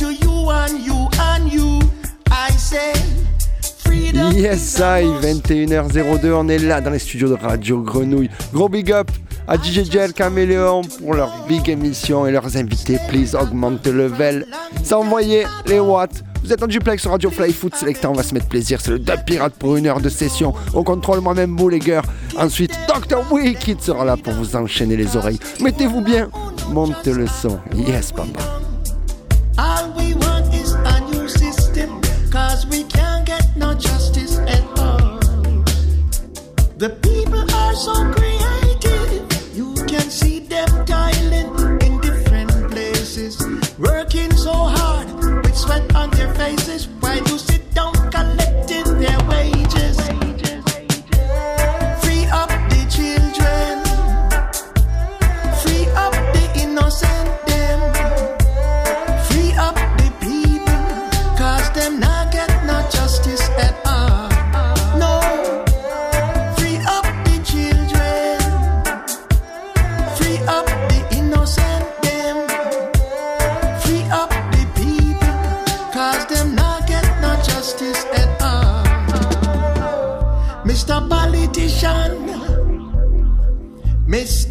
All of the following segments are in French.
you Yes, I, 21h02, on est là dans les studios de Radio Grenouille. Gros big up à DJ DJJL Caméléon pour leur big émission et leurs invités. Please augmente le level. Ça les watts. Vous êtes en duplex sur Radio Fly Foot Selecta, on va se mettre plaisir. C'est le Dub Pirate pour une heure de session. On contrôle moi-même beau les gars. Ensuite, Dr. Wicked sera là pour vous enchaîner les oreilles. Mettez-vous bien, monte le son. Yes, papa. All we want is a new system, cause we can't get no justice at all. The people are so creative.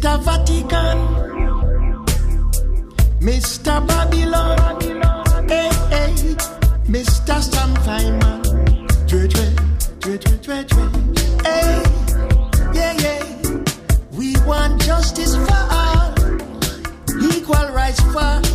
Mr. Vatican, Mr. Babylon, hey, hey, Mr. Sam Feynman, Dre, Dre, Dre, Dre, Dre, Dre, hey, yeah, yeah. We want justice for all, equal rights for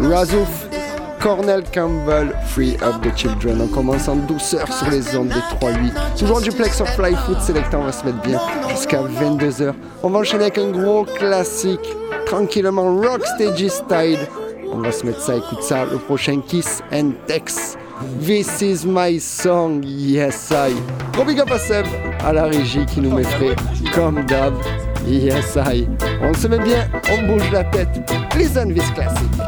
Razouf, Cornell Campbell, Free of the Children. On commence en douceur sur les ondes des 3-8. Toujours duplex sur Fly Foot Selecta, on va se mettre bien jusqu'à 22h. On va enchaîner avec un gros classique, tranquillement Rock Stages Style. On va se mettre ça, écoute ça, le prochain Kiss and text This is my song, yes I. Gros big à la régie qui nous mettrait comme d'hab Yes, I. On se met bien, on bouge la tête. Les Anvis classiques.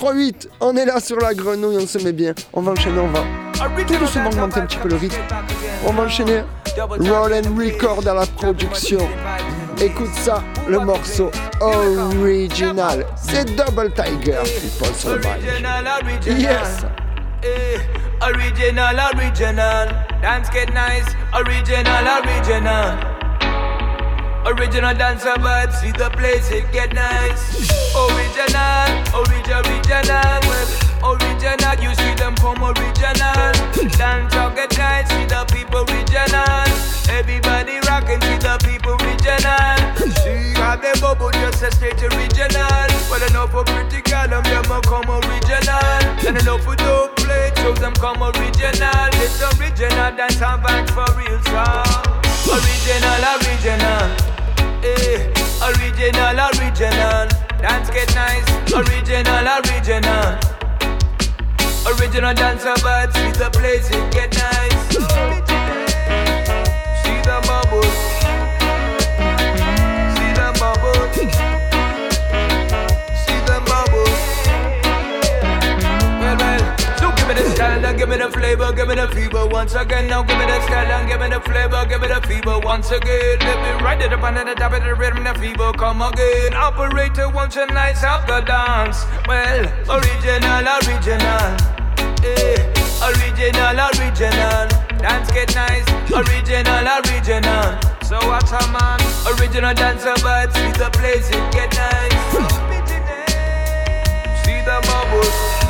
3-8, on est là sur la grenouille, on se met bien. On va enchaîner, on va tout doucement augmenter un petit peu le rythme. On va enchaîner Roll and Record à la production. Écoute ça, le morceau original. C'est Double Tiger, people survive. Yes! Eh, original, original. Dance get nice, original, original. Original dancer vibes, see the place, it get nice. original, original, original. Well, original, you see them come original. Dance get night, see the people original. Everybody rocking, see the people original. She got the bubble, just a straight original. Well, enough for pretty girl, them them come original. And enough for dope play, show them come original. It's original, dance and vibe for real, song. Original, original, eh, original, original. Dance get nice, original, original. Original dancer vibes with the place, it get nice. See the bubbles. Give me the flavor, give me the fever once again. Now give me the style and give me the flavor, give me the fever once again. Let it ride it up band and the top of the rhythm, the fever come again. Operator wants a nice after dance. Well, original, original. eh? Original, original. Dance get nice. Original, original. So watch a man. Original dancer vibes. See the place, it get nice. See the bubbles.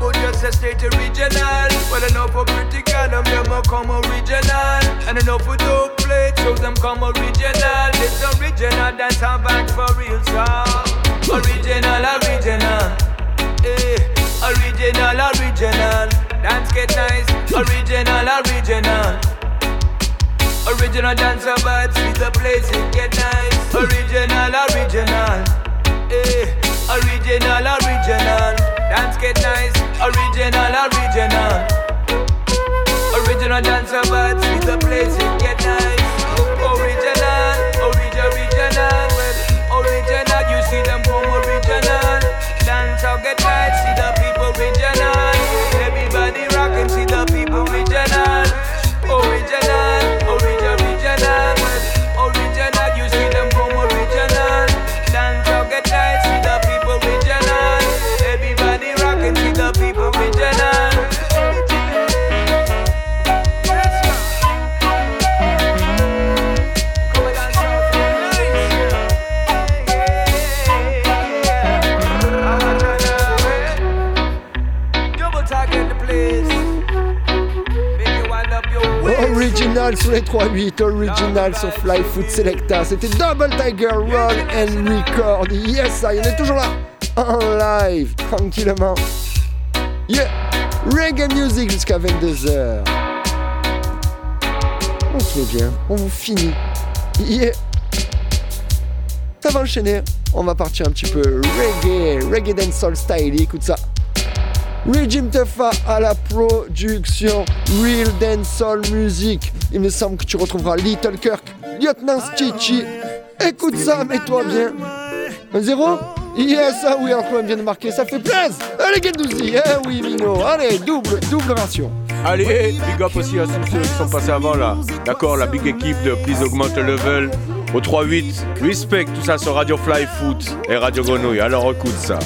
know just a state original. Well, enough for pretty girl, them them a come original. And enough know for dope play, so them come original. It's original, that's how back for real, so. Original, original. Eh, original, original. Dance get nice. Original, original. Original dancer vibes with the place it get nice. Original, original. Eh, original, original. Dance get nice, original, original. Original dancer but is a place 3 original sur Fly Food Selecta. C'était Double Tiger Run and Record. Yes, ça en est toujours là en live, tranquillement. Yeah, reggae music jusqu'à 22h. ok bien, on vous finit. Yeah. Ça va enchaîner, on va partir un petit peu reggae, reggae soul style. Écoute ça. Regime Tefa à la production, Real Soul Music. Il me semble que tu retrouveras Little Kirk, Lieutenant Stitchy, Écoute ça, mets-toi bien. Un zéro Yes, ah oui, un vient de marquer, ça fait plaisir Allez, Gendouzi, eh oui, Mino, allez, double, double ration Allez, big up aussi à ceux qui sont passés avant là. D'accord, la big équipe de Please Augment Level au 3-8. Respect, tout ça sur Radio Fly Foot et Radio Grenouille. Alors écoute ça.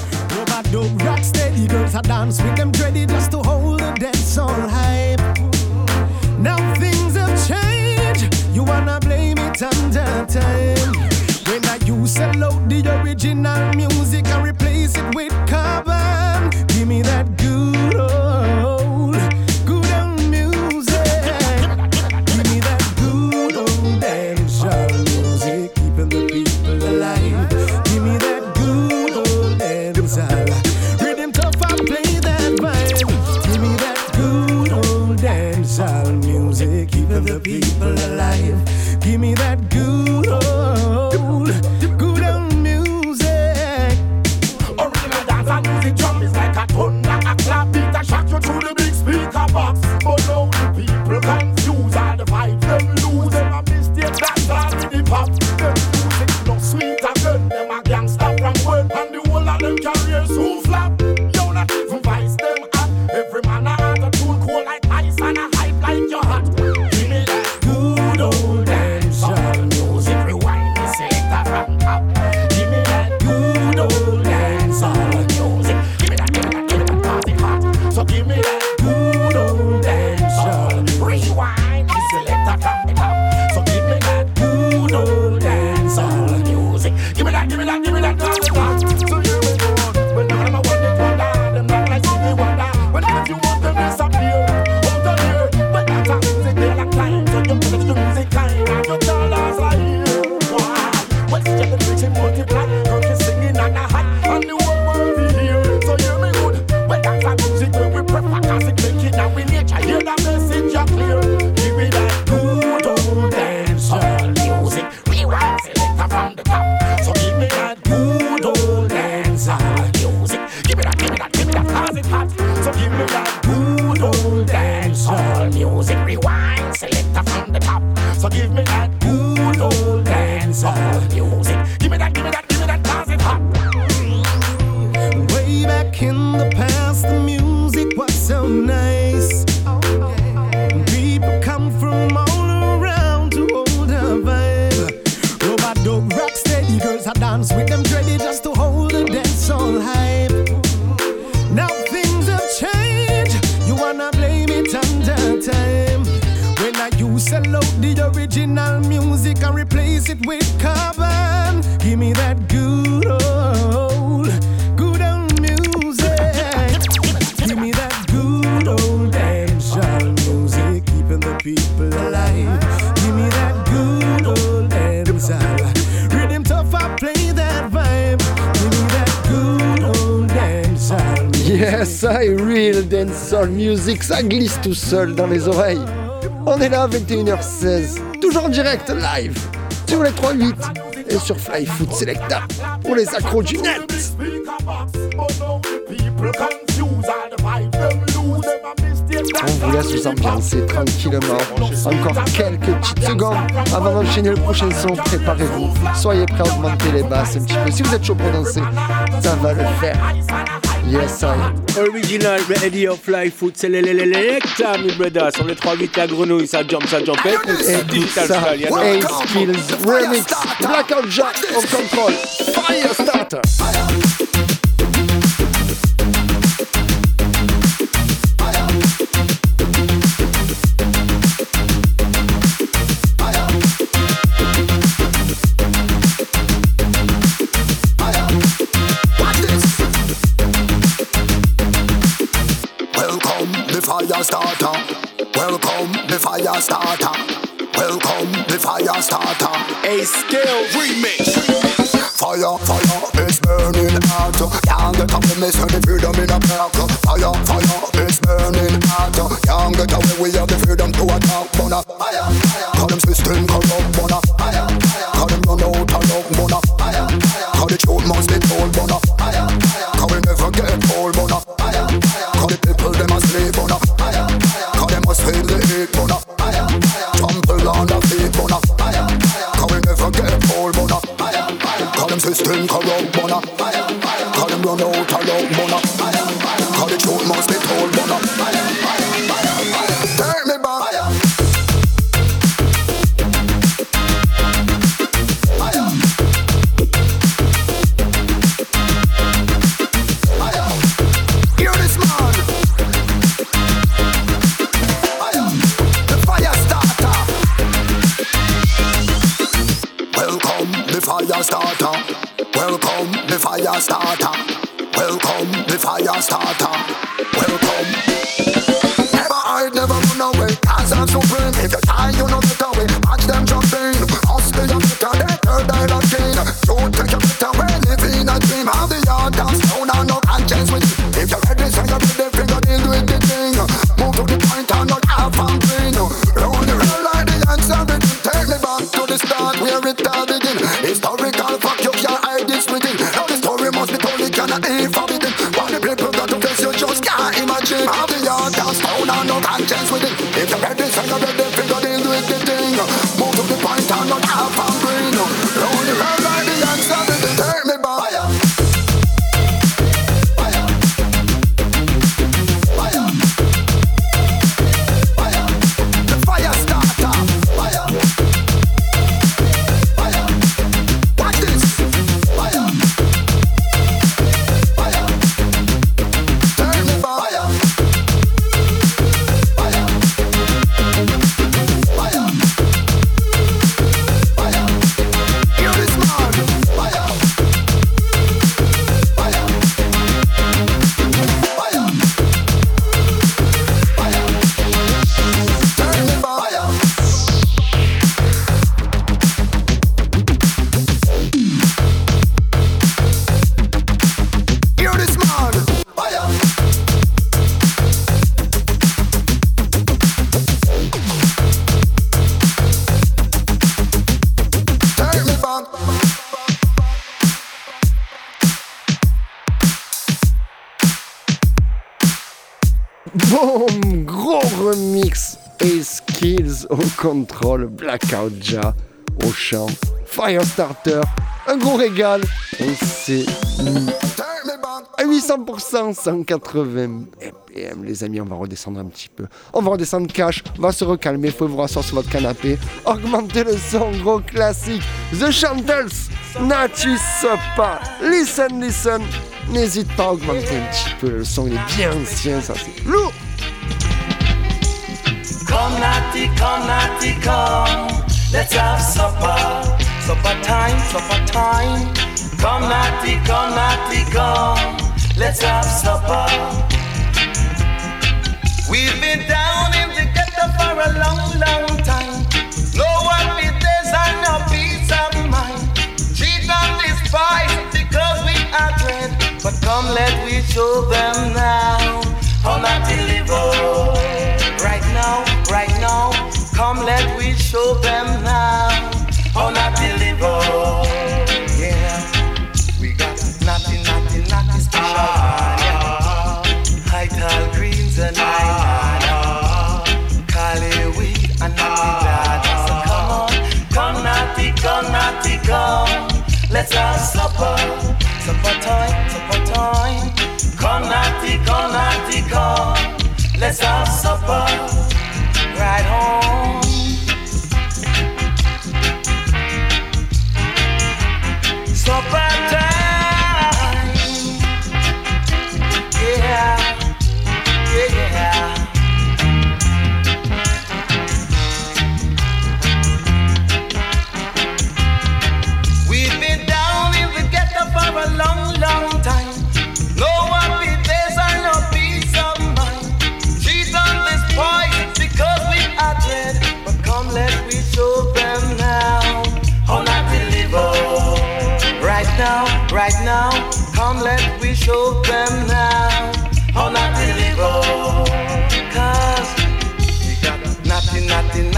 Dope rock steady, girls I dance with them ready just to hold the dance on hype. Now things have changed, you wanna blame it on the time. When I use sell load the original music and replace it with carbon, give me that good old. the people alive. Give me that good old. gospel music and replace it with carbon. Give me that good old, good old music. Give me that good old damn soul music, keeping the people alive. Give me that good old dancehall Rhythm tough, I play that vibe. Give me that good old dancehall. Yes, I real dancehall music, ça glisse tout seul dans les oreilles. On est là 21h16, toujours en direct, live, sur les 3-8 et sur Fly Food Selecta pour les accros du net. On vous laisse vous ambiancer tranquillement. Encore quelques petites secondes avant d'enchaîner le prochain son. Préparez-vous. Soyez prêts à augmenter les basses un petit peu. Si vous êtes chaud pour danser, ça va le faire. Yes, sir. Original, ready of life, foot, c'est le mes brothers. Sur les trois 8 la grenouille, ça jump, ça jump. Écoute ça, digital style, Remix, Blackout Jack, on control, fire starter starter. Welcome the fire starter. Welcome the fire starter. A scale remix. Fire, fire, it's burning hot. Can't get away, me miss the freedom in a pack. Fire, fire, it's burning hot. Can't get away, we have the freedom to attack. Bona, fire, fire. Call them system corrupt, bona, fire, fire. Call them run out of luck, bona, fire, fire. Call the truth must be told, bona, system corrupt, bona. Call them run out of luck, bona. Call the truth must be told, bona. starter. Welcome the fire starter. Control, Blackout Ja au fire Firestarter, un gros régal. On à 800%, 180 BPM. Les amis, on va redescendre un petit peu. On va redescendre cash, on va se recalmer, faut vous rasseoir sur votre canapé. Augmenter le son, gros classique. The Chantels, Natu pas Listen, listen. N'hésite pas à augmenter un petit peu le son, il est bien ancien, ça c'est lourd. Come, Natty, come, Natty, come. Let's have supper. Supper time, supper time. Come, Natty, come, Natty, come. Let's have supper. We've been down in the ghetto for a long, long time. No one holidays and no peace of mind. Cheat on this fight because we are dread. But come, let we show them now. Come, Natty, Come, let we show them now how not deliver. Yeah, we got nothing, nothing, nothing special. Ah, yeah. High tall greens and high ah, Cali weed and naughty dad. come on, come naughty, come naughty, come. Let's have supper, supper time, supper time. Come natty, come natty, come. Let's have supper right home. on a Cause nothing, nothing,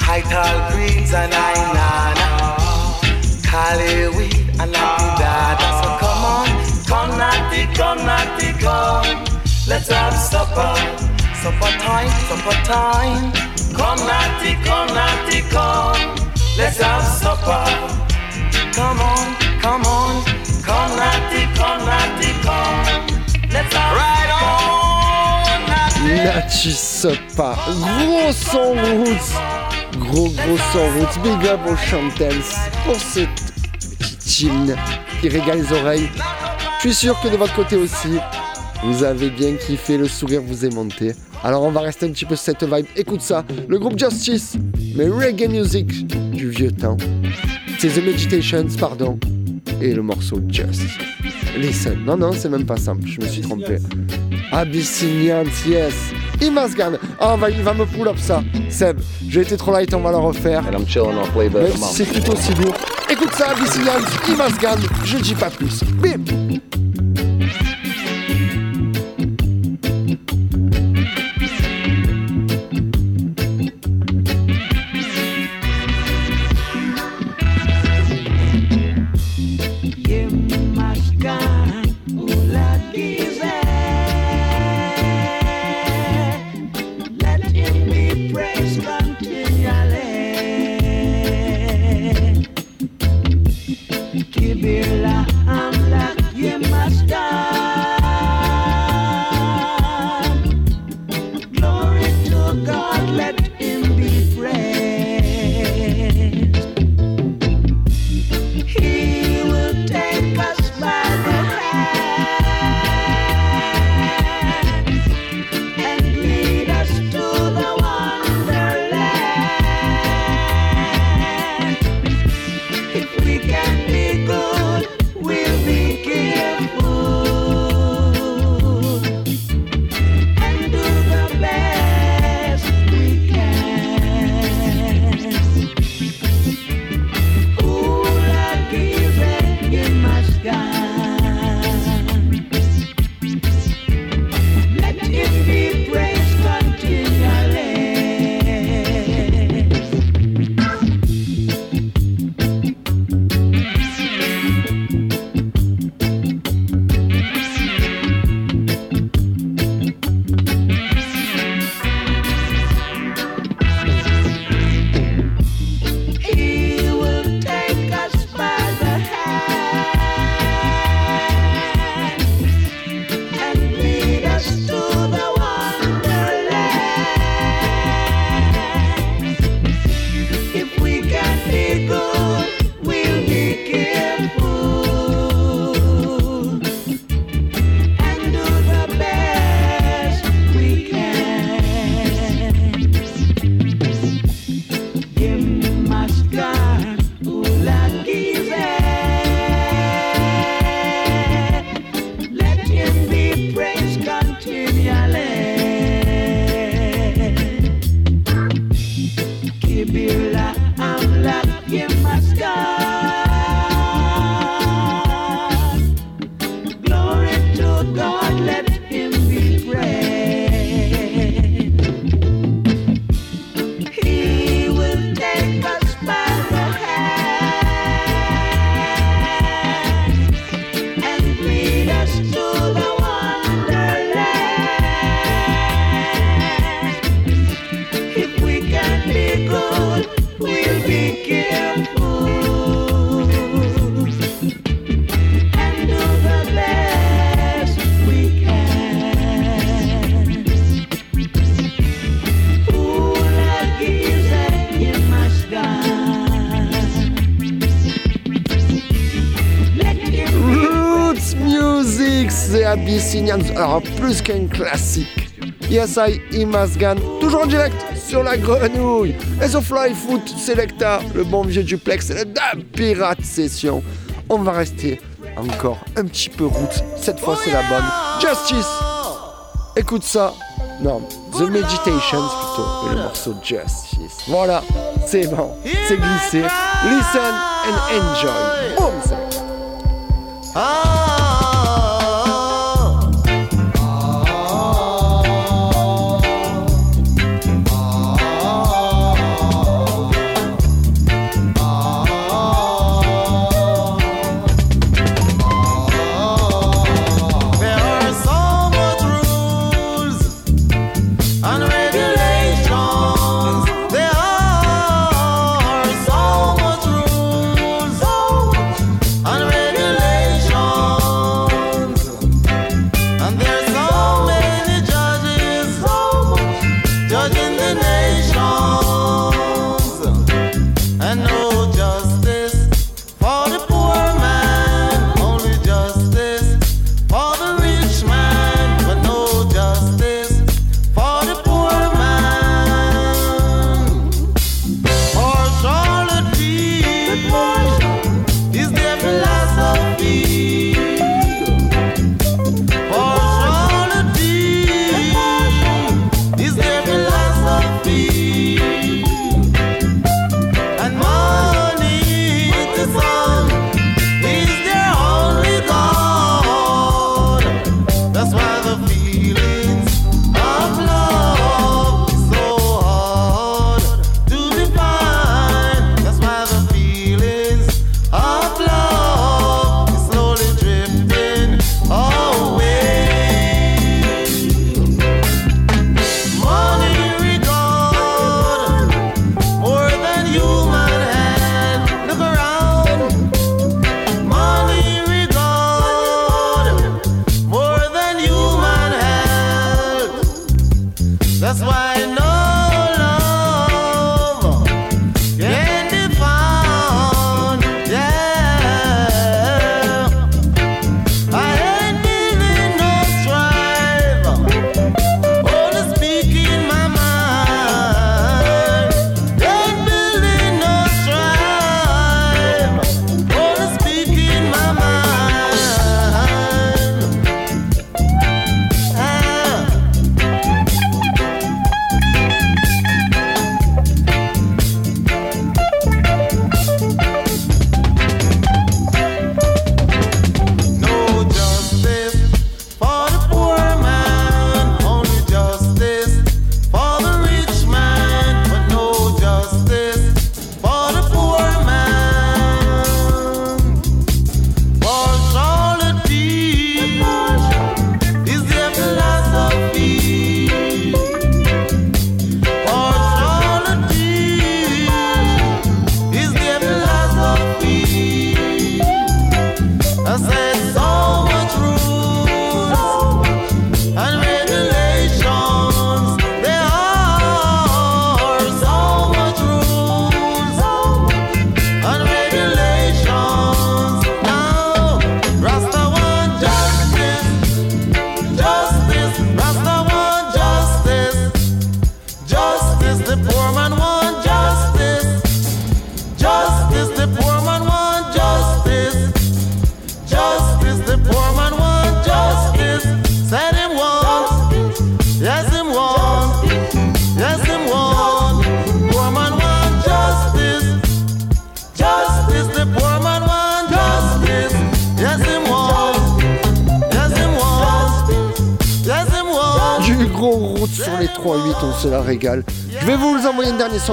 High tall greens and I nana. Cali weed and So come on, come natty, come natty, come. Let's have supper. Supper time, supper time. Come natty, come natty, come. Let's have supper. Come on, come on. Come, Natty, gros sans roots. Gros, gros sans roots. Big up aux Chantels pour cette petite chine qui régale les oreilles. Je suis sûr que de votre côté aussi, vous avez bien kiffé, le sourire vous est monté. Alors on va rester un petit peu cette vibe. Écoute ça, le groupe Justice, mais reggae music du vieux temps. C'est The Meditations, pardon et le morceau Just Listen. Non, non, c'est même pas simple, je me suis trompé. Abyssinians, yes. Imasgan. Oh, va, bah, il va me pull up ça. Seb, j'ai été trop light, on va le refaire. And on c'est plutôt si lourd. Écoute ça, Abyssinians, Imasgan. Je dis pas plus. Bim! Alors plus qu'un classique. Yes, I, toujours en direct sur la grenouille. Et sur Fly Foot Selecta, le bon vieux duplex, c'est la pirate session. On va rester encore un petit peu route. Cette fois, c'est la bonne. Justice. Écoute ça. Non, The Meditations plutôt, et le morceau Justice. Voilà, c'est bon, c'est glissé. Listen and enjoy.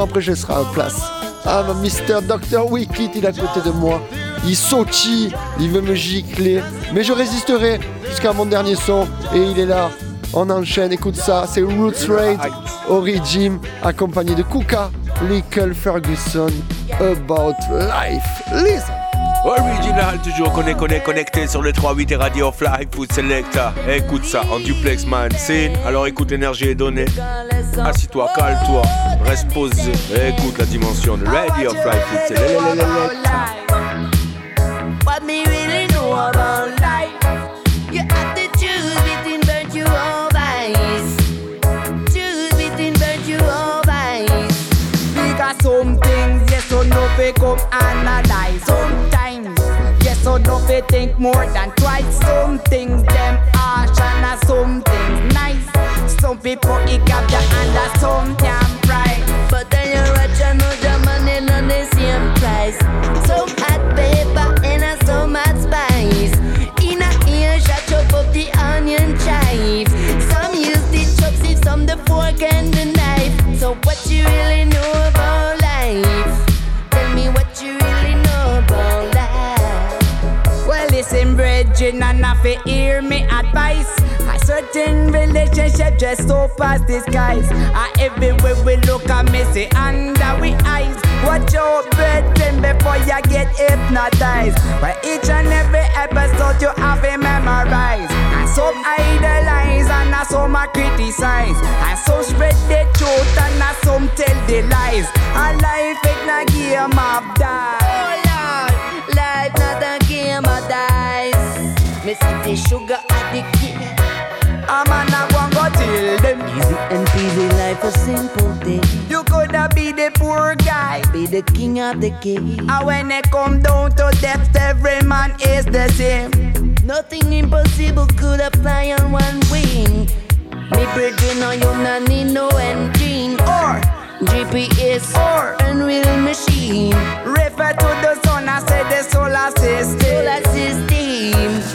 après je serai en place. Ah, mon Mister Docteur Wicked, il est à côté de moi. Il sautille, il veut me gicler. Mais je résisterai jusqu'à mon dernier son. Et il est là. On enchaîne, écoute ça. C'est Roots Raid, Jim, accompagné de Kuka, Little Ferguson, About Life. Original, toujours connect, connec connecté sur le 3-8 et Radio-Fly food selecta Écoute ça en duplex mind scene Alors écoute l'énergie est donnée Assis-toi calme toi Reste posé Écoute la dimension de Radio Flight Food selecta What me really know about life You have to choose between bird you and vice choose between bird you've vice Because got some things yes or no faith comme analyze don't be think more than twice. Some things them harsh and some things nice. Some people it got the under some damn bright. But then you are rich and watch your money on the same price. Some hot paper and a some hot spice. In a ear shot chop up the onion chives. Some use the chopsticks, some the fork and the knife. So what you really need? and I fi hear me advice. A certain relationship just so past disguise. I everywhere we look, I miss it under we eyes. Watch your breathing before you get hypnotized. But each and every episode you have it memorized. And some idolize and I some I criticize. And some spread the truth and I some tell the lies. A life is a game of die. Me see the sugar addicted. I'm an go till them. Easy and easy life a simple thing. You coulda be the poor guy, be the king of the game. And when it come down to death, every man is the same. Nothing impossible could apply on one wing. Me brethren, on you not need no engine or GPS or unreal machine. Refer to the sun, I said the solar system. Solar system.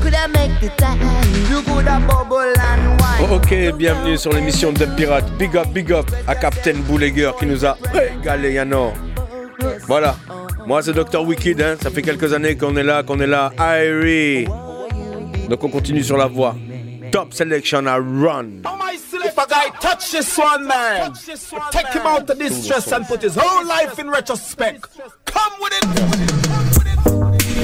Could I make the time? You and Ok, bienvenue sur l'émission de Pirate. Big up, big up à Captain Bouleger qui nous a régalé, Yano. Voilà. Moi, c'est Dr. Wicked, hein. ça fait quelques années qu'on est là, qu'on est là. Irie. Donc, on continue sur la voie. Top selection à run. If a guy touch this one, man, take him out of distress and put his whole life in retrospect. Come with it.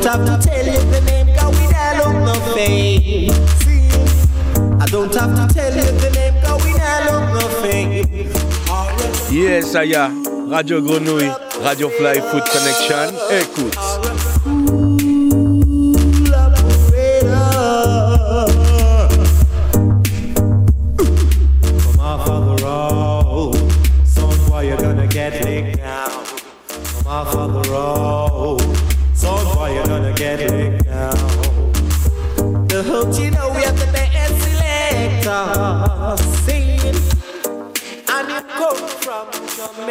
don't have to tell you the name, cause we not up no fame. I don't have to tell you the name, cause we not up no fame. Yes, Aya, uh, Radio Grenouille, Radio Fly Food Connection, écoute.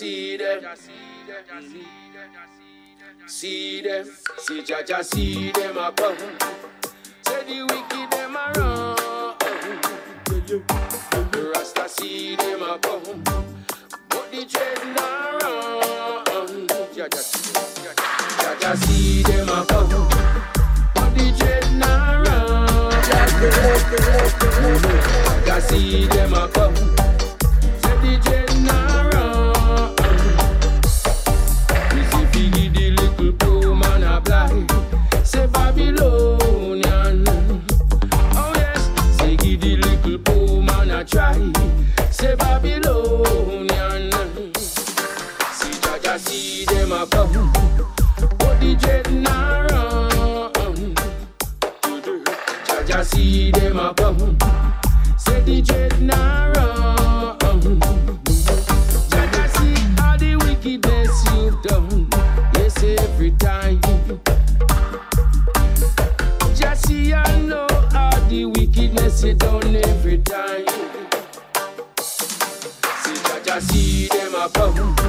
see them. See them, see Jaja see them. see them a come. But the dreadnought run. Jaja see them a come. Say the dread dreadnought run. Jaja see all the wickedness you've done. Yes, every time. Just see I know all the wickedness you have done every time. See Jaja see them a come.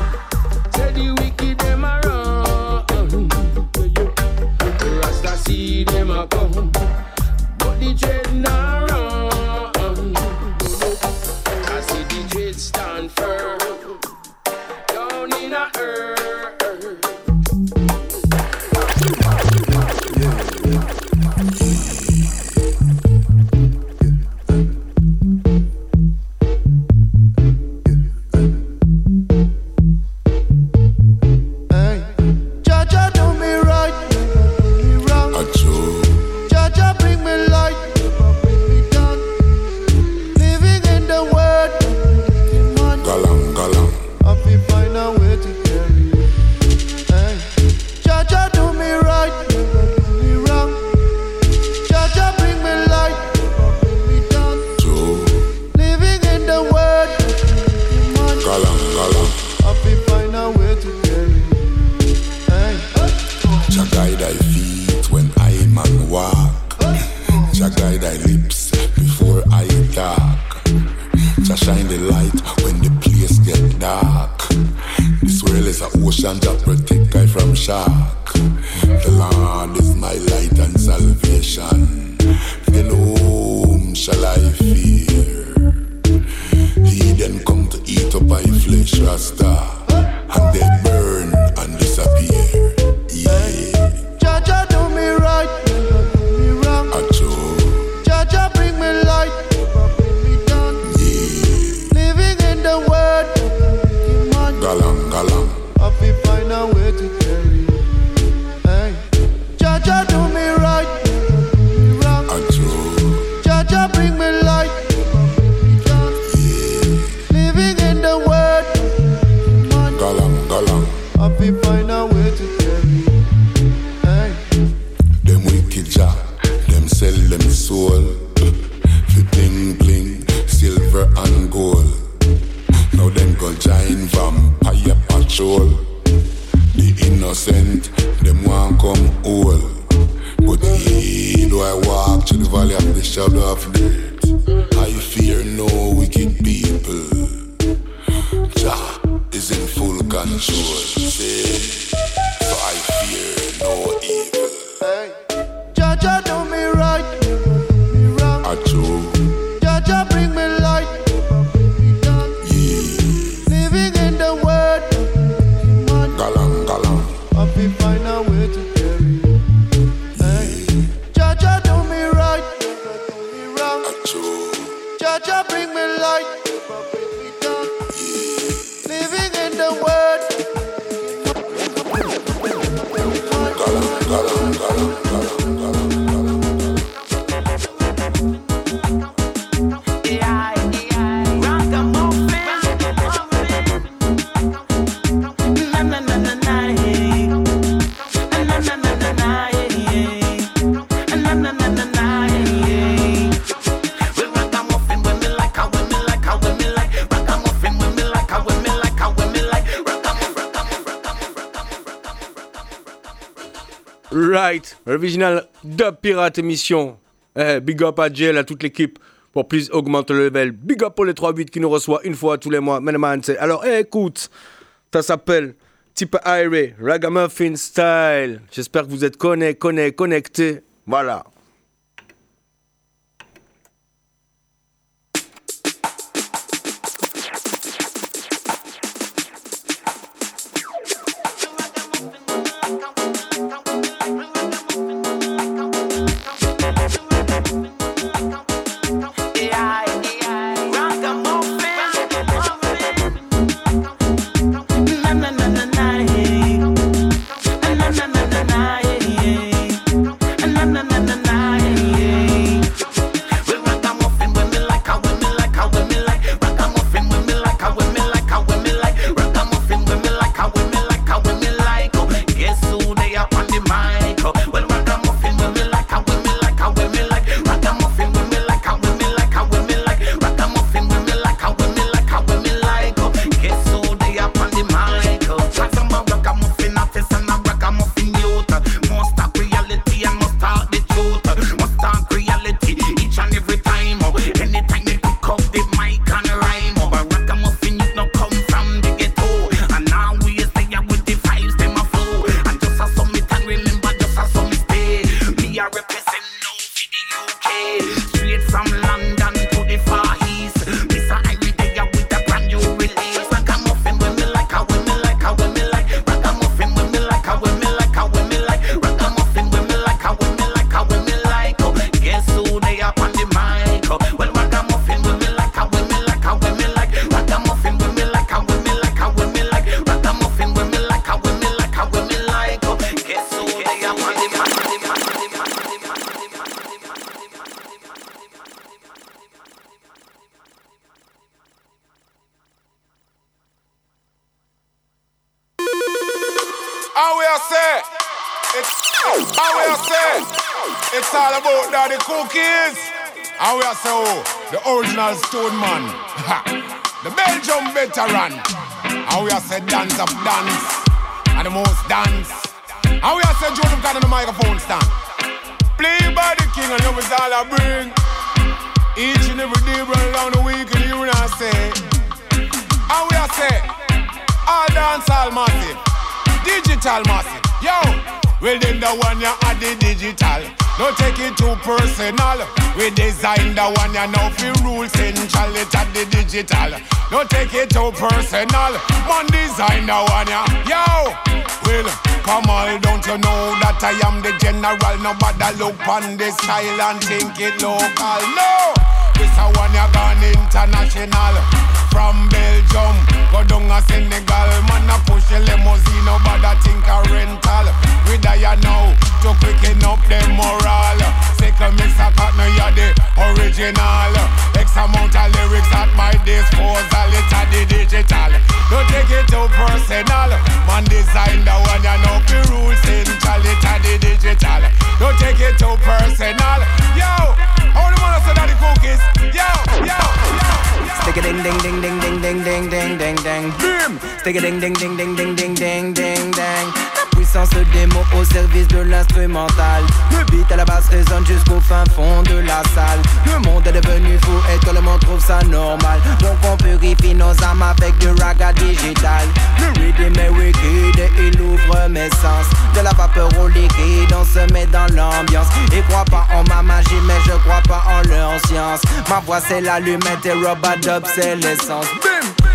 Right, original de pirate émission. Eh, big up à Jill, à toute l'équipe. Pour plus augmenter le level. Big up pour les 3-8 qui nous reçoit une fois tous les mois. Alors eh, écoute, ça s'appelle Type Raga Ragamuffin Style. J'espère que vous êtes connect, connect, connectés. Voilà. it's all about daddy cookies. And we are so oh, the original stone man. the Belgium veteran. And we are say dance of dance. And the most dance. And we are say Joseph got on the microphone stand. Play by the king and love is all I bring. Each and every day, run around the week, and you know I say. And we are say, all dance, all massive. Digital massive. Yo, well, then the one you are the digital. Don't take it too personal. We design the one you know fi rule central it at the digital. Don't take it too personal. Man design the one ya. Yo, well, come on, don't you know that I am the general? Nobody look on this style and think it local. No. This a one ya gone international. From Belgium, go down a Senegal. Man a push a limousine, no nobody think a rental. We die now to quicken up the moral. a mix a cut, no ya the original. X amount of lyrics at my disposal, it a the digital. Don't take it too personal. Man designed the one ya know the rules in it a the digital. Don't take it too personal. Yo, I only wanna say that the cookies. Stick a ding ding ding ding ding ding ding ding ding ding. ding ding ding ding ding ding ding ding ding. La puissance des mots au service de l'instrumental. Le beat à la basse résonne jusqu'au fin fond de la salle. Le monde est devenu fou et tout le monde trouve ça normal. Donc on purifie nos âmes avec du raga digital. Le rhythm est wicked et il ouvre mes sens. De la vapeur au liquide, on se met dans l'ambiance. Et crois pas en ma magie Ma voix c'est l'allumette et rubber c'est l'essence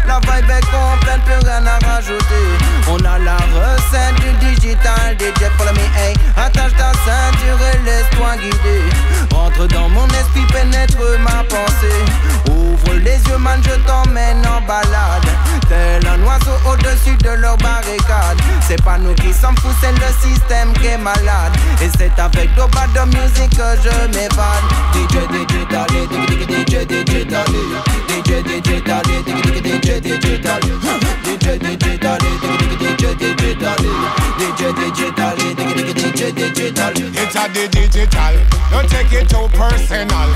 la vibe est complète, plus rien à rajouter. On a la recette du digital, des premier pour la Attache ta ceinture et laisse-toi guider. Rentre dans mon esprit, pénètre ma pensée. Ouvre les yeux, man, je t'emmène en balade. T'es un oiseau au-dessus de leur barricade. C'est pas nous qui s'en fous, c'est le système qui est malade. Et c'est avec bas de musique que je m'évade. DJ, digital, DJ, DJ, DJ, DJ, DJ digital, DJ digital, DJ digital, DJ digital, DJ digital, DJ digital, DJ digital. digital. Don't take it too personal.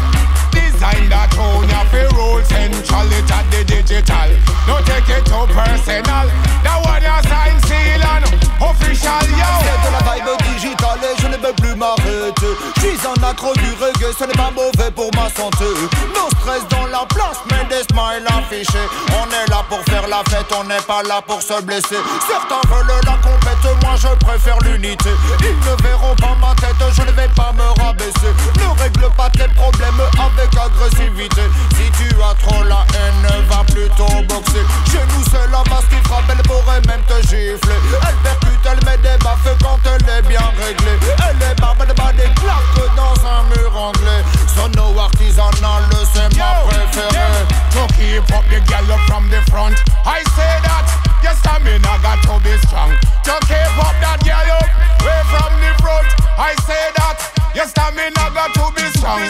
Design that own your fi rule central. It's a digital. Don't take it too personal. That one you sign seal and. official yo C'est de la vibe digitale et je ne veux plus m'arrêter Je suis un accro du reggae, ce n'est pas mauvais pour ma santé Non stress dans la place, mais des smiles affichés On est là pour faire la fête, on n'est pas là pour se blesser Certains veulent la compète, moi je préfère l'unité Ils ne verront pas ma tête, je ne vais pas me rabaisser Ne règle pas tes problèmes avec agressivité Si tu as trop la haine, va plutôt boxer Chez nous c'est la masse qui frappe, elle pourrait même te gifler Elle elle met des baffes quand elle est bien réglée. Elle est barbe de bas des claques dans un mur anglais. Sono artisanal, c'est ma préférée. To keep up the gallop from the front, I say that. Yes, I mean I got to be strong. To keep up that gallop, way from the front, I say that. Yes, I mean I got to be strong.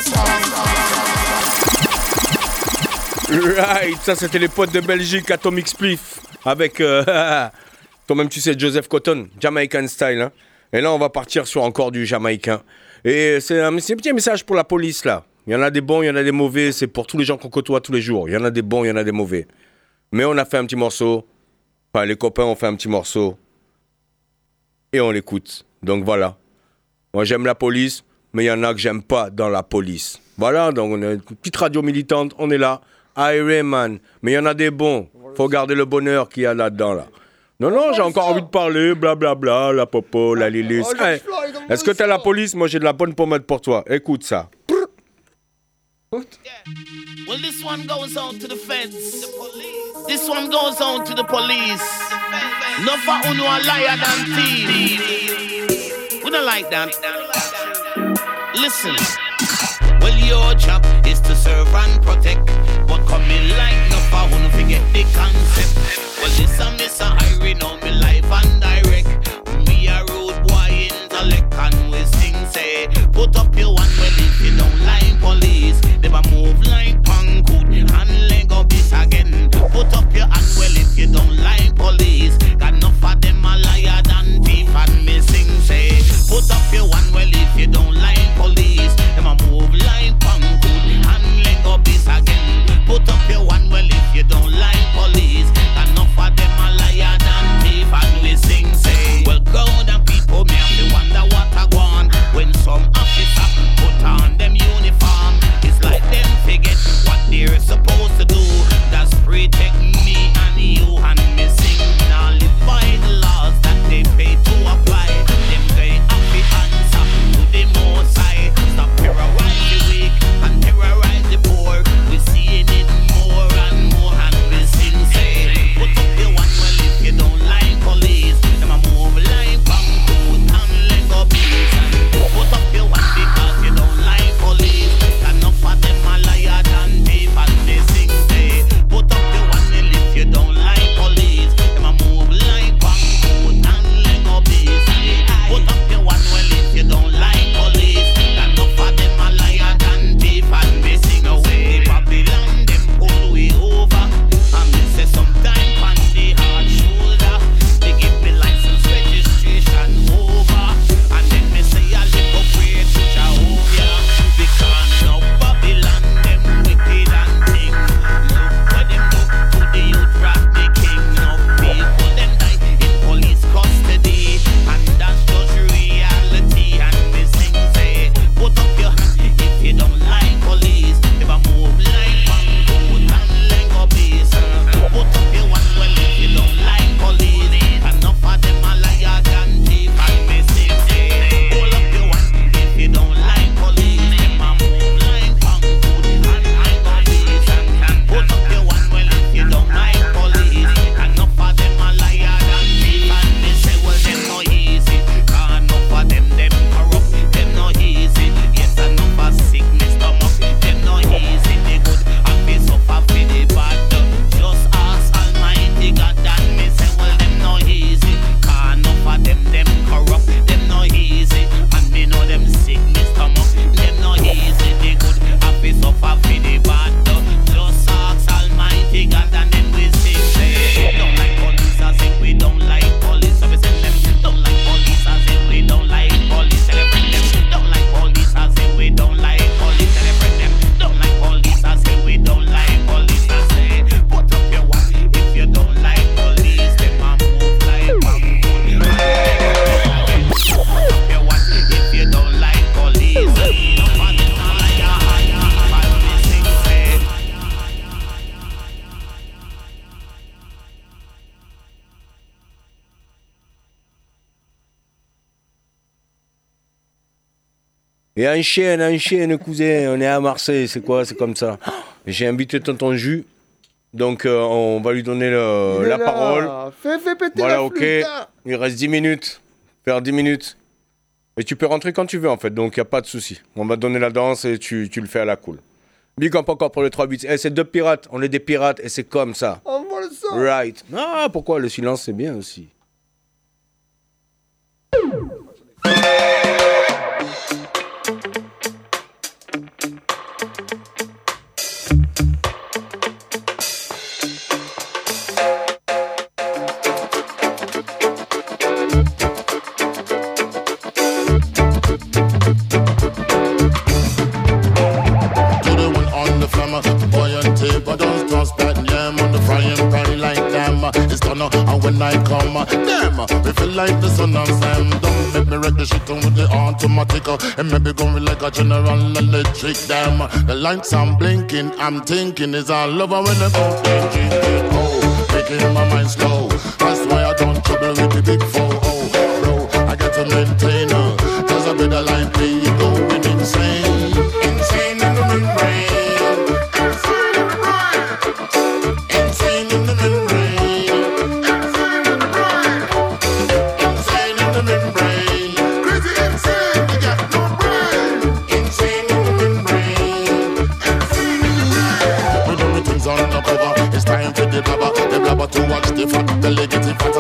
Right, ça c'était les potes de Belgique, Atomic Spliff, avec euh, Toi-même, tu sais, Joseph Cotton, Jamaican style. Hein. Et là, on va partir sur encore du Jamaïcain. Et c'est un, petit message pour la police, là. Il y en a des bons, il y en a des mauvais. C'est pour tous les gens qu'on côtoie tous les jours. Il y en a des bons, il y en a des mauvais. Mais on a fait un petit morceau. les copains ont fait un petit morceau. Et on l'écoute. Donc voilà. Moi, j'aime la police, mais il y en a que j'aime pas dans la police. Voilà, donc on a une petite radio militante, on est là. Iron Man. Mais il y en a des bons. Faut garder le bonheur qu'il y a là-dedans, là. Non, non, oh, j'ai encore envie de parler, blablabla, bla, bla, la popo, la lilus. Oh, hey, Est-ce que t'as la police Moi, j'ai de la bonne pommade pour toi. Écoute ça. Well, this one goes on to the feds. This one goes on to the police. No fa uno a liar than thief. We don't like that. Listen. Well, your job is to serve and protect. But coming like no I want forget the concept. Well, this a miss a iron on me life and direct. Me a road boy intellect and we sing say, put up your one well if you don't like police. Never move like punk, Pankoot and Lego this again. Put up your hand well if you don't like police. Got enough of them a liar than thief and missing say, put up your one well if you don't like police. Never move like again. Put up your one well if you don't like police. Enough of them a liar than me. and we sing say. Well, crowd and people may have to wonder what I want when some officer. Et chien, enchaîne, cousin, on est à Marseille, c'est quoi, c'est comme ça. J'ai invité Tonton Jus, donc euh, on va lui donner la parole. Fais, péter voilà, ok, il reste 10 minutes, faire 10 minutes. Et tu peux rentrer quand tu veux en fait, donc il n'y a pas de souci. On va donner la danse et tu, tu le fais à la cool. Big up encore pour le 3 bits. Eh, c'est deux pirates, on est des pirates et c'est comme ça. On voit le Right. Ah, pourquoi le silence c'est bien aussi. night come. Them, we feel like the sun and Sam. Don't make me wreck the shit with the automatic. Oh, and maybe going like a general electric. Them the lights I'm blinking. I'm thinking is all over when I'm drinking. Oh, making my mind slow. That's why I don't trouble with the big four.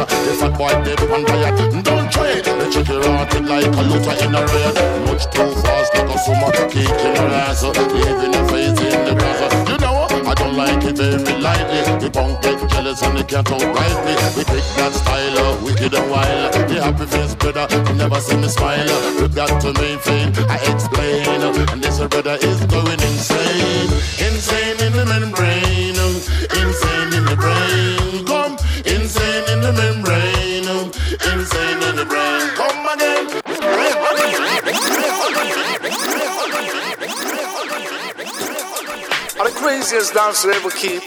The fat boy dead one diet. Don't try it. The chicken rotted like a looter in a red. Much too fast like a summer kick in her ass. Leaving her face in the grass. You know, I don't like it very lightly. The punk get jealous and they can't outright me. We take that style of uh, wicked and wild. The happy face brother, you never see me smile. You got to maintain, I explain. And this brother is going insane. Insane in the membrane. Insane in the brain. craziest dance I ever keep.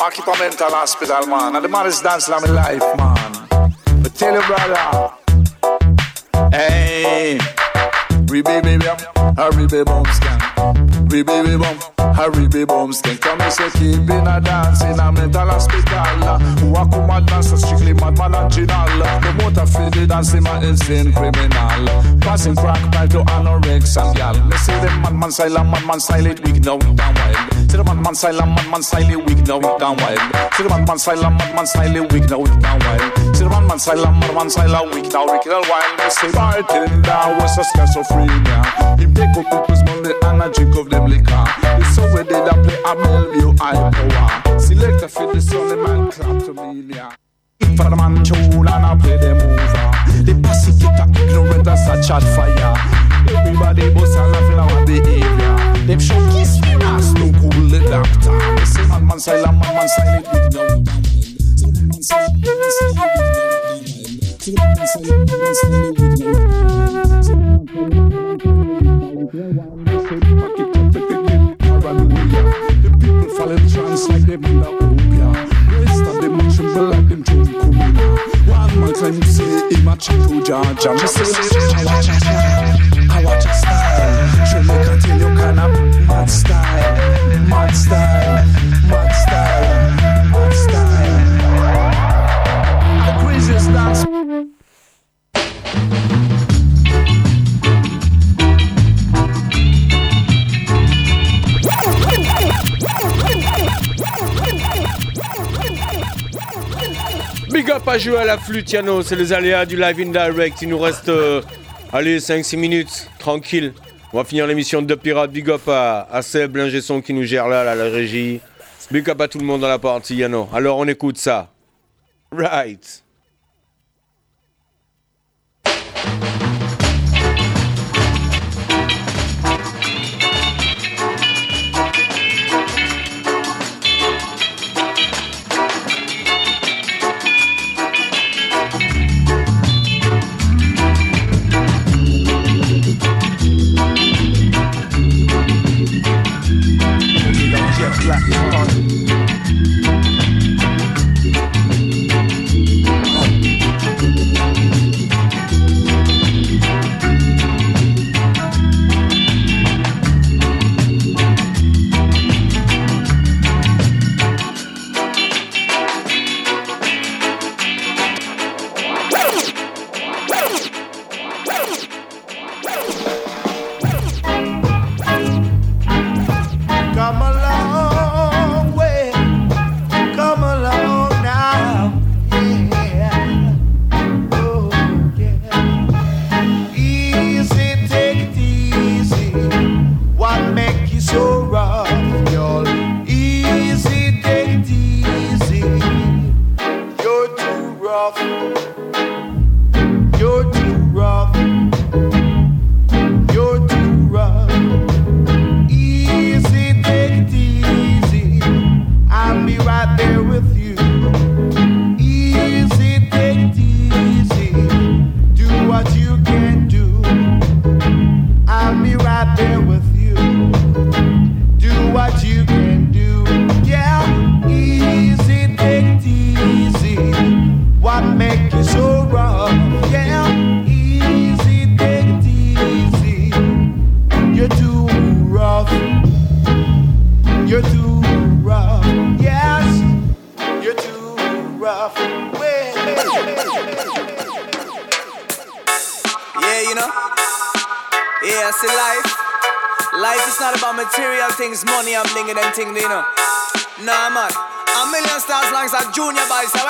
Occupamental hospital, man. And the most dance in my life, man. But tell you, brother. Hey. Rebebe, baby, a baby, bounce, Hurry baby bum, hurry baby bum Stink on me say keep in a dance in a mental hospital Who a come and dance strictly mad, mad, and The Promoter feel the dance man is in criminal Passing crack pipe to anorex and gal Me say the madman style and madman style it weak now it down wild Say the madman style and madman style it weak now it down wild Say the madman style and madman style it weak now it down wild Say the madman style and madman style it weak now it down wild Me say fighting bartender was a schizophrenia He pick up people's money and a drink of them them liquor. so where they play a mill you high power. Selector fit the solid man clap to me, yeah. am the man tune and I play them over. The pussy get a ignorant as a chat fire. Everybody bust and laughing out the area. They show kiss me ass, no cool the doctor. They say man man man man Say man man man Say man man man no Say man man fall in trance like them in the opia. Rest of them tremble like them drum coming One man claim say him a Chico Jaja. Me say I watch a style, I watch a style. Jamaica till you can a mad style, mad style. joué à la flûte, Yano, C'est les aléas du live in direct. Il nous reste, euh, allez, 5-6 minutes, tranquille. On va finir l'émission de Pirates. Big up à, à Seb, son qui nous gère là, la régie. Big up à tout le monde dans la partie, Yano. Alors, on écoute ça. Right. Junior boys, so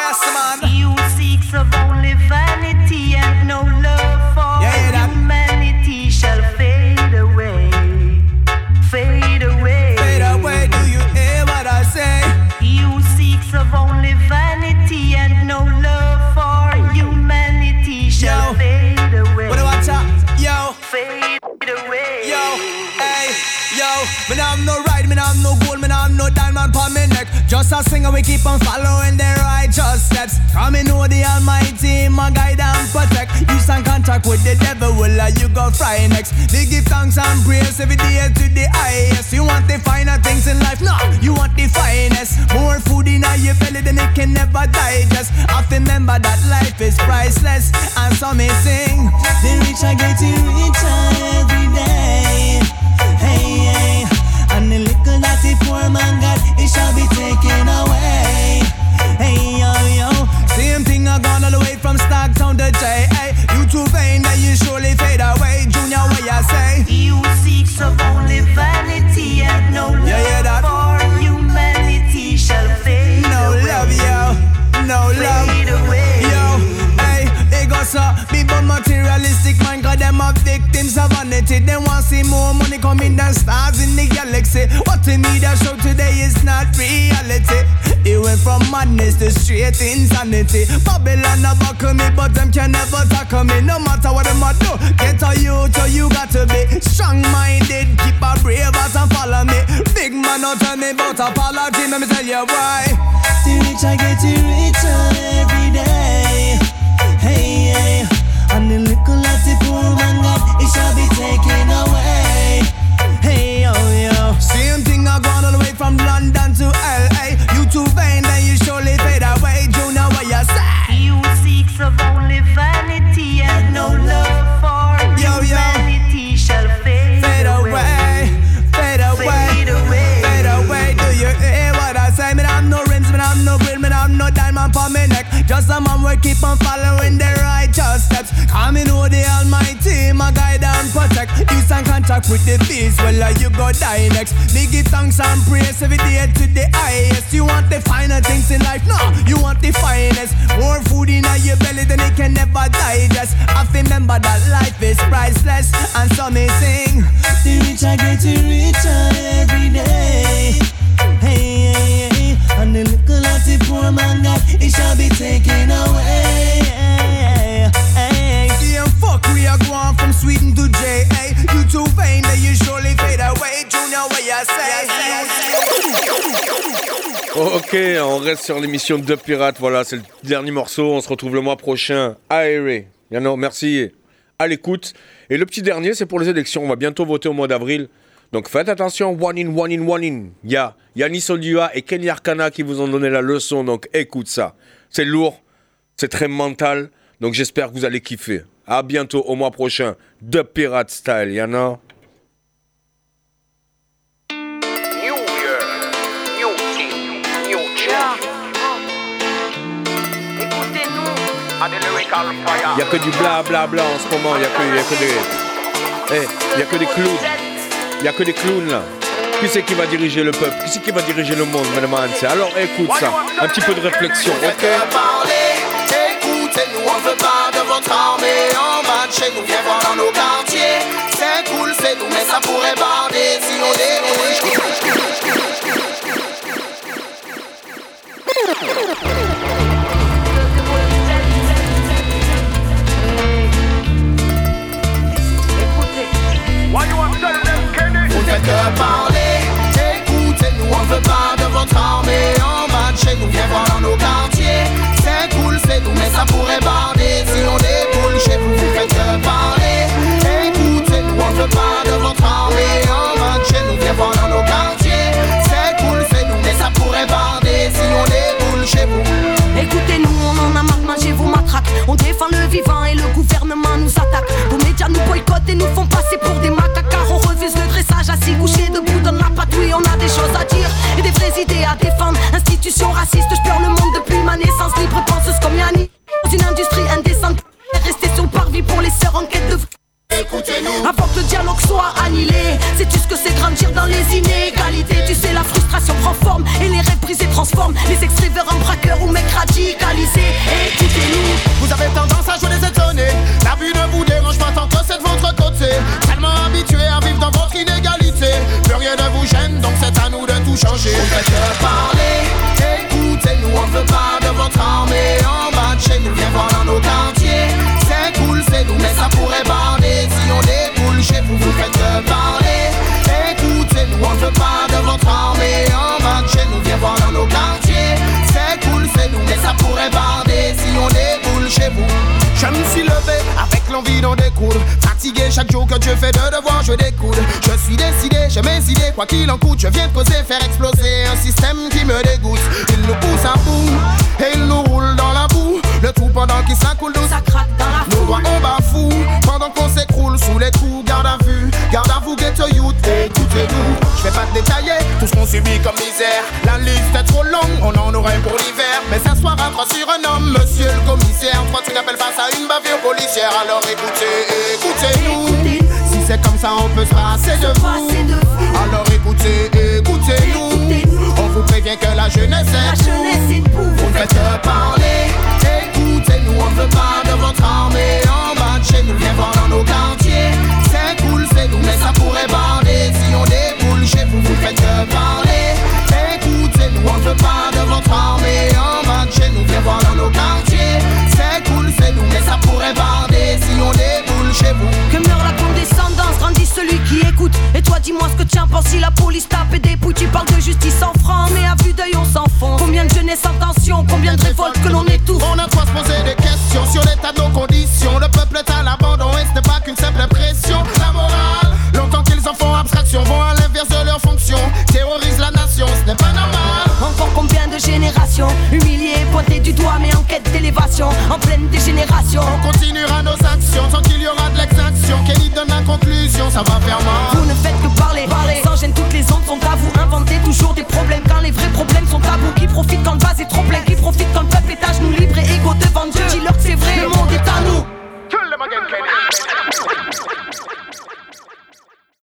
all fry next. They give thanks and praise every day to the highest. You want the finer things in life? No, you want the finest. More food in your belly than it can never digest. Have to remember that life is priceless. And some may sing, the rich are getting richer every day. Hey, hey. and the little that the poor man got, it shall be taken away. I gone all the way from Stockton to J.A. You too vain that you surely fade away. Junior, what you say? You seek seeks only vanity and no love yeah, for humanity shall fade No away. love, yo. No fade love. Away. Yo, hey, it goes up a materialistic mind, God, them are victims of vanity. They want see more money coming than stars in the galaxy. What we need a show today is not reality. It went from madness to straight insanity. Babylon a buckle me, but them can never tackle me. No matter what them a do, get a you, or you got to be strong-minded. Keep a brave heart and follow me. Big man, don't tell me about apology. Let me tell you why. The rich I get, to richer every day. taken away. Hey yo yo. Same thing I gone all the way from London to LA. You too vain, then you surely fade away. You know what you say? You seeks of only vanity and no love for yo, humanity shall fade, fade away. Fade away. Fade away. Fade away. Do you hear what I say? Man, I'm no rims, man, I'm no grill, man, I'm no diamond for my neck. Just a boy keep on following the righteous steps. Come in know the Almighty, my guide and protect. Peace and contact with the beast, well, uh, you go die next. They give thanks and praise every day to the highest. You want the finer things in life, no, you want the finest. More food in your belly than it can never digest. I remember that life is priceless, and so me sing. The richer get richer every day. E ok, on reste sur l'émission de Pirates, Voilà, c'est le dernier morceau. On se retrouve le mois prochain. Aéré. merci. À l'écoute. Et le petit dernier, c'est pour les élections. On va bientôt voter au mois d'avril. Donc faites attention, one in, one in, one in. Il y a Yannis et Kenny Arcana qui vous ont donné la leçon, donc écoute ça. C'est lourd, c'est très mental, donc j'espère que vous allez kiffer. À bientôt au mois prochain de Pirate Style, Yana. Il n'y a que du blablabla en ce moment, il a, que, des... Eh, il a que des clous Y'a n'y a que des clowns là. Qui c'est qui va diriger le peuple Qui c'est qui va diriger le monde, madame Hansen Alors écoute ça, un petit peu de réflexion, ok Écoutez-nous, on veut pas de votre armée en match, chez nous, viens voir dans nos quartiers. C'est cool, c'est nous, mais ça pourrait barder si on déroule. fait que parler Écoutez-nous, on veut pas de votre armée En bas chez nous, viens voir dans nos quartiers C'est cool, c'est nous, mais ça pourrait barder Si on déboule chez vous, vous faites que parler Écoutez-nous, on veut pas de votre armée En bas nous, viens voir dans nos quartiers C'est cool, c'est nous, mais ça pourrait barder Si on déboule chez vous Écoutez on défend le vivant et le gouvernement nous attaque. Nos médias nous boycottent et nous font passer pour des macaques. on refuse le dressage assis, couché debout dans la patrouille. On a des choses à dire et des vraies idées à défendre. Institution raciste, je le monde depuis ma naissance. Libre penseuse comme Yanni. Dans une industrie indécente, rester sur parvis pour les sœurs en écoutez-nous Avant que le dialogue soit annihilé Sais-tu ce que c'est grandir dans les inégalités Tu sais la frustration prend forme et les rêves brisés transforment Les extrêmes en braqueurs ou mecs radicalisés Écoutez-nous Vous avez tendance à jouer les étonnés La vue ne vous dérange pas tant que c'est de votre côté Tellement habitué à vivre dans votre inégalité Plus rien ne vous gêne donc c'est à nous de tout changer On fait te parler, écoutez-nous On veut pas de votre armée en bas de chez nous Viens voir dans nos quartiers C'est cool c'est nous mais ça pourrait pas On découle Fatigué chaque jour que Dieu fais de devoir, je découle. Je suis décidé, j'ai mes idées, quoi qu'il en coûte. Je viens de poser, faire exploser un système qui me dégoûte. Il nous pousse à bout et il nous roule dans la boue. Le tout pendant qu'il s'accoule, ça craque dans la Nos doigts on bafoue pendant qu'on s'écroule sous les coups, garde à vue, garde à vous, get youth, écoutez-nous. Je vais pas te détailler tout ce qu'on subit comme misère. La liste est trop longue, on en aurait pour l'hiver. Mais s'asseoir à trois sur un homme, monsieur le commissaire. Toi, tu n'appelles pas ça une bavure policière, alors écoutez, écoutez-nous. Si c'est comme ça, on peut se passer de vous. Alors écoutez, écoutez-nous. On vous prévient que la jeunesse est vous. ne faites parler nous on veut pas de votre armée en bas chez nous, viens voir dans nos quartiers. C'est cool, c'est nous, mais ça pourrait barrer Si on déboule chez vous, vous faites que parler. Écoutez-nous, on veut pas de votre armée en bas chez nous, viens voir dans nos quartiers. C'est cool, c'est nous, mais ça pourrait barder. Si on déboule chez vous, que la qui écoute. Et toi, dis-moi ce que tu en penses si la police tape et dépouille. Tu parles de justice en francs, mais à vue d'œil, on s'enfonce. Combien de jeunesse sans tension, combien de révoltes que l'on étouffe. On a trop poser des questions sur l'état de nos conditions. Le peuple est à l'abandon et ce n'est pas qu'une simple pression La morale, longtemps qu'ils en font abstraction, vont à l'inverse de leur fonction. Terrorisent la nation, ce n'est pas normal. Encore combien de générations humiliées, pointées du doigt, mais en quête d'élévation, en pleine dégénération. On continuera nos actions tant qu'il y aura de l'exaction la conclusion, ça va faire mal. Vous ne faites que parler, parler. sans gêne, toutes les ondes sont à vous. Inventez toujours des problèmes quand les vrais problèmes sont à vous Qui profite quand le bas est trop plein, qui profite quand le peuple est à genoux libre et égaux devant Dieu. Dis-leur que c'est vrai, le monde est à nous.